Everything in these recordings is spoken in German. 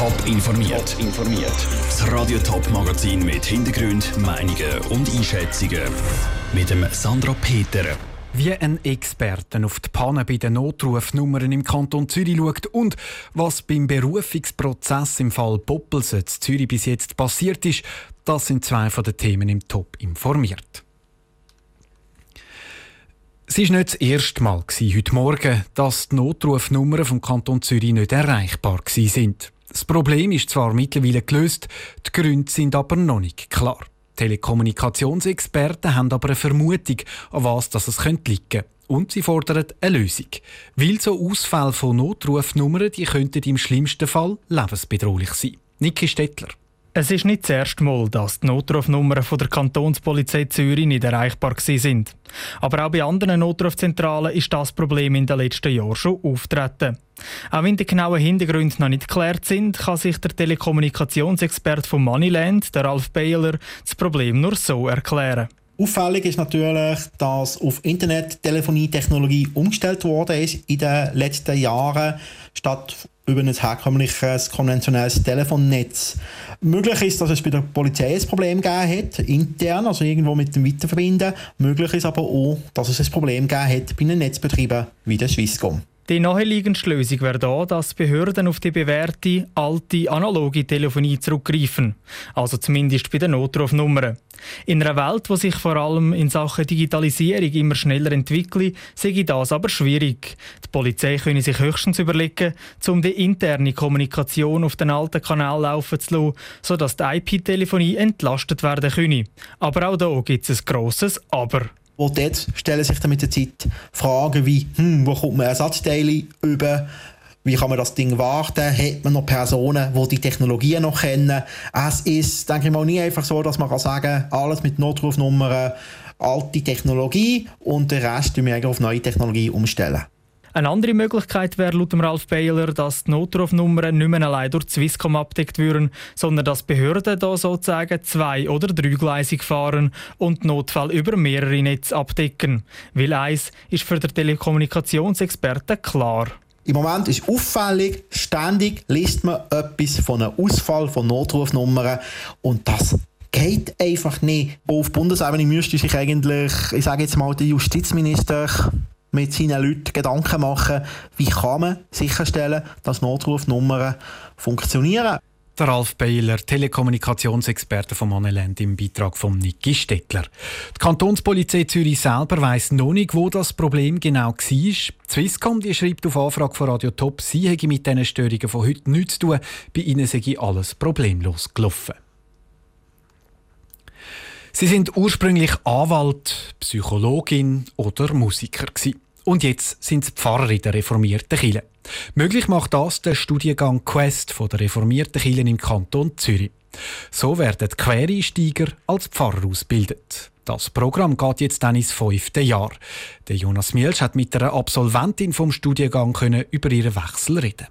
Top informiert. Top informiert. Das Radio Top Magazin mit Hintergrund, Meinungen und Einschätzungen mit dem Sandra Peter. Wie ein Experte auf die Panne bei den Notrufnummern im Kanton Zürich schaut und was beim Berufungsprozess im Fall Poppels in Zürich bis jetzt passiert ist, das sind zwei von den Themen im Top informiert. Es war nicht das erste Mal heute Morgen, dass die Notrufnummern vom Kanton Zürich nicht erreichbar sind. Das Problem ist zwar mittlerweile gelöst, die Gründe sind aber noch nicht klar. Telekommunikationsexperten haben aber eine Vermutung, an was das es liegen könnte. Und sie fordern eine Lösung. Weil so Ausfälle von Notrufnummern, die könnten im schlimmsten Fall lebensbedrohlich sein. Niki Stettler. Es ist nicht das erste Mal, dass die Notrufnummern von der Kantonspolizei Zürich nicht erreichbar sind. Aber auch bei anderen Notrufzentralen ist das Problem in den letzten Jahren schon auftreten. Auch wenn die genauen Hintergründe noch nicht geklärt sind, kann sich der Telekommunikationsexperte von Moneyland, der Ralf Baylor, das Problem nur so erklären. Auffällig ist natürlich, dass auf Internet-Telefonie-Technologie umgestellt worden ist in den letzten Jahren, statt über ein herkömmliches konventionelles Telefonnetz. Möglich ist, dass es bei der Polizei ein Problem gegeben hat, intern, also irgendwo mit dem Weiterverbinden. Möglich ist aber auch, dass es ein Problem gegeben hat bei einem Netzbetrieben wie der Swisscom. Die naheliegendste Lösung wäre da, dass Behörden auf die bewährte, alte, analoge Telefonie zurückgreifen. Also zumindest bei den Notrufnummern. In einer Welt, die sich vor allem in Sachen Digitalisierung immer schneller entwickelt, sehe das aber schwierig. Die Polizei könne sich höchstens überlegen, um die interne Kommunikation auf den alten Kanal laufen zu lassen, sodass die IP-Telefonie entlastet werden könne. Aber auch da gibt es ein grosses Aber. Und dort stellen sich dann mit der Zeit Fragen wie, hm, wo kommt man Ersatzteile über? Wie kann man das Ding warten? Hat man noch Personen, die die Technologien noch kennen? Es ist, denke ich mal, nie einfach so, dass man kann sagen alles mit Notrufnummern, alte Technologie und den Rest wir auf neue Technologie umstellen. Eine andere Möglichkeit wäre laut Ralf Baylor, dass die Notrufnummern nicht mehr allein durch Swisscom abdeckt würden, sondern dass Behörden da sozusagen zwei- oder dreigleisig fahren und Notfall über mehrere Netze abdecken. Weil eins ist für den Telekommunikationsexperten klar. Im Moment ist auffällig, ständig liest man etwas von einem Ausfall von Notrufnummern und das geht einfach nicht. Auf Bundesebene müsste sich eigentlich, ich sage jetzt mal, der Justizminister mit seinen Leuten Gedanken machen, wie kann man sicherstellen, dass Notrufnummern funktionieren. Der Ralf Beiler, Telekommunikationsexperte von Monneland im Beitrag von Niki Stettler. Die Kantonspolizei Zürich selber weiss noch nicht, wo das Problem genau war. Die Swisscom die schreibt auf Anfrage von Radio Top, sie hätte mit diesen Störungen von heute nichts zu tun. Bei ihnen sei alles problemlos gelaufen. Sie sind ursprünglich Anwalt, Psychologin oder Musiker gewesen. Und jetzt sind sie Pfarrer in der reformierten Kirche. Möglich macht das der Studiengang Quest von der reformierten Kirche im Kanton Zürich. So werden Quereinsteiger als Pfarrer ausgebildet. Das Programm geht jetzt dann ins fünfte Jahr. Der Jonas Mielsch hat mit einer Absolventin vom Studiengang über ihren Wechsel reden.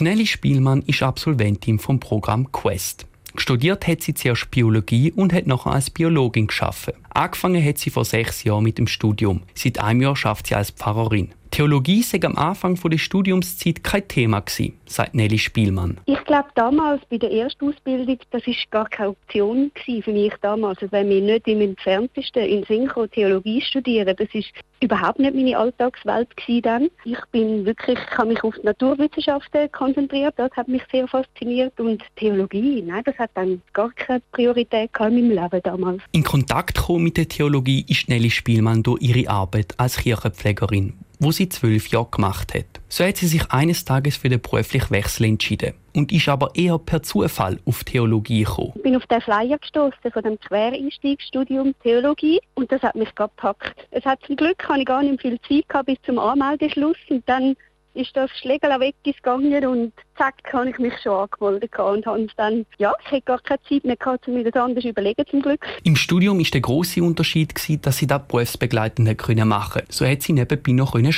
Nelly Spielmann ist Absolventin vom Programm Quest. Studiert hat sie zuerst Biologie und hat nachher als Biologin geschaffen. Angefangen hat sie vor sechs Jahren mit dem Studium. Seit einem Jahr schafft sie als Pfarrerin. Theologie sei am Anfang der Studiumszeit kein Thema gewesen, sagt Nelly Spielmann. Ich glaube damals bei der ersten Ausbildung, das ist gar keine Option für mich damals. Also wenn wir nicht im entferntesten in Synchro Theologie studieren, das ist überhaupt nicht meine Alltagswelt dann. Ich bin wirklich, ich habe mich auf die Naturwissenschaften konzentriert, das hat mich sehr fasziniert und Theologie, nein, das hat dann gar keine Priorität in meinem Leben damals. In Kontakt gekommen mit der Theologie ist Nelly Spielmann durch ihre Arbeit als Kirchenpflegerin, wo sie zwölf Jahre gemacht hat. So hat sie sich eines Tages für den beruflichen Wechsel entschieden und ist aber eher per Zufall auf Theologie gekommen. Ich bin auf den Flyer gestoßen von dem Quereinstiegsstudium Theologie und das hat mich gepackt. Es hat zum Glück habe ich gar nicht viel Zeit gehabt bis zum Anmeldeschluss und dann ist das Schlägel weggegangen und zack, habe ich mich schon angemeldet und habe dann, ja, ich hätte gar keine Zeit mehr gehabt, um mir das anders überlegen zum Glück. Im Studium ist der große Unterschied gewesen, dass sie das berufsbegleitend können machen. So hat sie nebenbei noch können.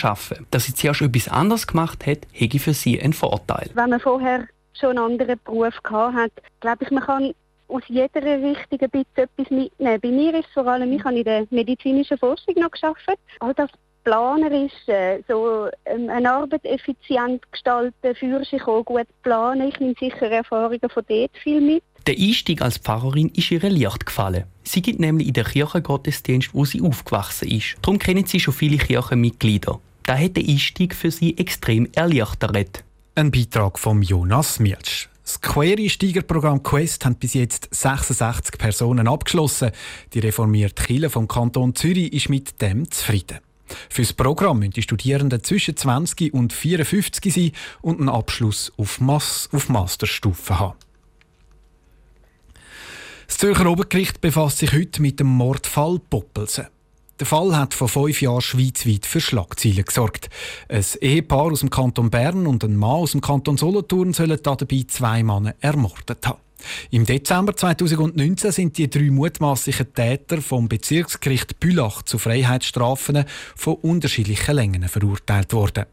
Dass sie zuerst etwas anderes gemacht hat, hätte für sie einen Vorteil. Wenn man vorher schon einen anderen Beruf gehabt hat, glaube ich, man kann aus jeder Richtung ein bisschen etwas mitnehmen. Bei mir ist vor allem, ich habe in der medizinischen Forschung noch geschafft. All das planerisch, äh, so ähm, eine Arbeit effizient gestalten, für sich auch gut planen. Ich nehme sicher Erfahrungen von dort viel mit. Der Einstieg als Pfarrerin ist ihr leicht gefallen. Sie gibt nämlich in den Kirchengottesdienst, wo sie aufgewachsen ist. Darum kennen sie schon viele Kirchenmitglieder. Da hat der Einstieg für sie extrem erleichtert. Ein Beitrag von Jonas Mielsch. Das Quereinsteigerprogramm Quest hat bis jetzt 66 Personen abgeschlossen. Die reformierte Kirche vom Kanton Zürich ist mit dem zufrieden. Für das Programm müssen die Studierenden zwischen 20 und 54 sein und einen Abschluss auf, Mas auf Masterstufe haben. Das Zürcher Obergericht befasst sich heute mit dem Mordfall Poppelsen. Der Fall hat vor fünf Jahren schweizweit für Schlagzeilen gesorgt. Ein Ehepaar aus dem Kanton Bern und ein Mann aus dem Kanton Solothurn sollen dabei zwei Männer ermordet haben. Im Dezember 2019 sind die drei mutmaßlichen Täter vom Bezirksgericht Bülach zu Freiheitsstrafen von unterschiedlichen Längen verurteilt worden.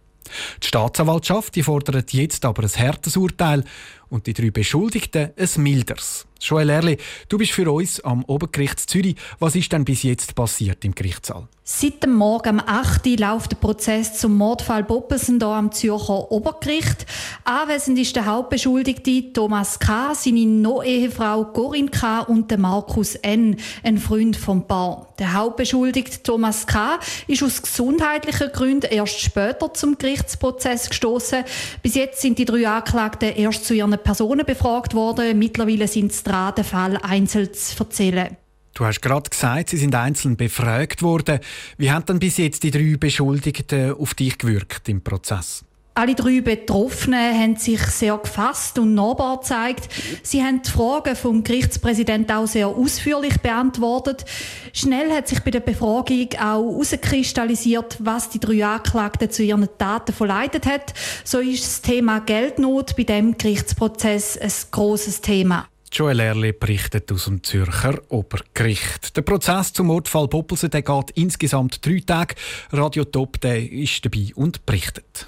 Die Staatsanwaltschaft die fordert jetzt aber ein härtes Urteil und die drei Beschuldigten ein milderes. Joel Erli, du bist für uns am Obergericht Zürich. Was ist denn bis jetzt passiert im Gerichtssaal? Seit dem Morgen um 8 Uhr läuft der Prozess zum Mordfall Boppelsen hier am Zürcher Obergericht. Anwesend ist der Hauptbeschuldigte Thomas K., seine No-Ehefrau Corinne K. und Markus N., ein Freund vom Paar. Der Hauptbeschuldigte Thomas K. ist aus gesundheitlichen Gründen erst später zum Gerichtsprozess gestoßen. Bis jetzt sind die drei Anklagten erst zu ihren Personen befragt worden. Mittlerweile sind sie dran, den Fall einzeln zu erzählen. Du hast gerade gesagt, sie sind einzeln befragt worden. Wie haben dann bis jetzt die drei Beschuldigten auf dich gewirkt im Prozess? Alle drei Betroffenen haben sich sehr gefasst und nahbar gezeigt. Sie haben die Fragen vom Gerichtspräsidenten auch sehr ausführlich beantwortet. Schnell hat sich bei der Befragung auch herauskristallisiert, was die drei Anklagten zu ihren Taten verleitet hat. So ist das Thema Geldnot bei dem Gerichtsprozess ein großes Thema. Joel Erle berichtet aus dem Zürcher Obergericht. Der Prozess zum Mordfall Poppelsen geht insgesamt drei Tage. Radio Top ist dabei und berichtet.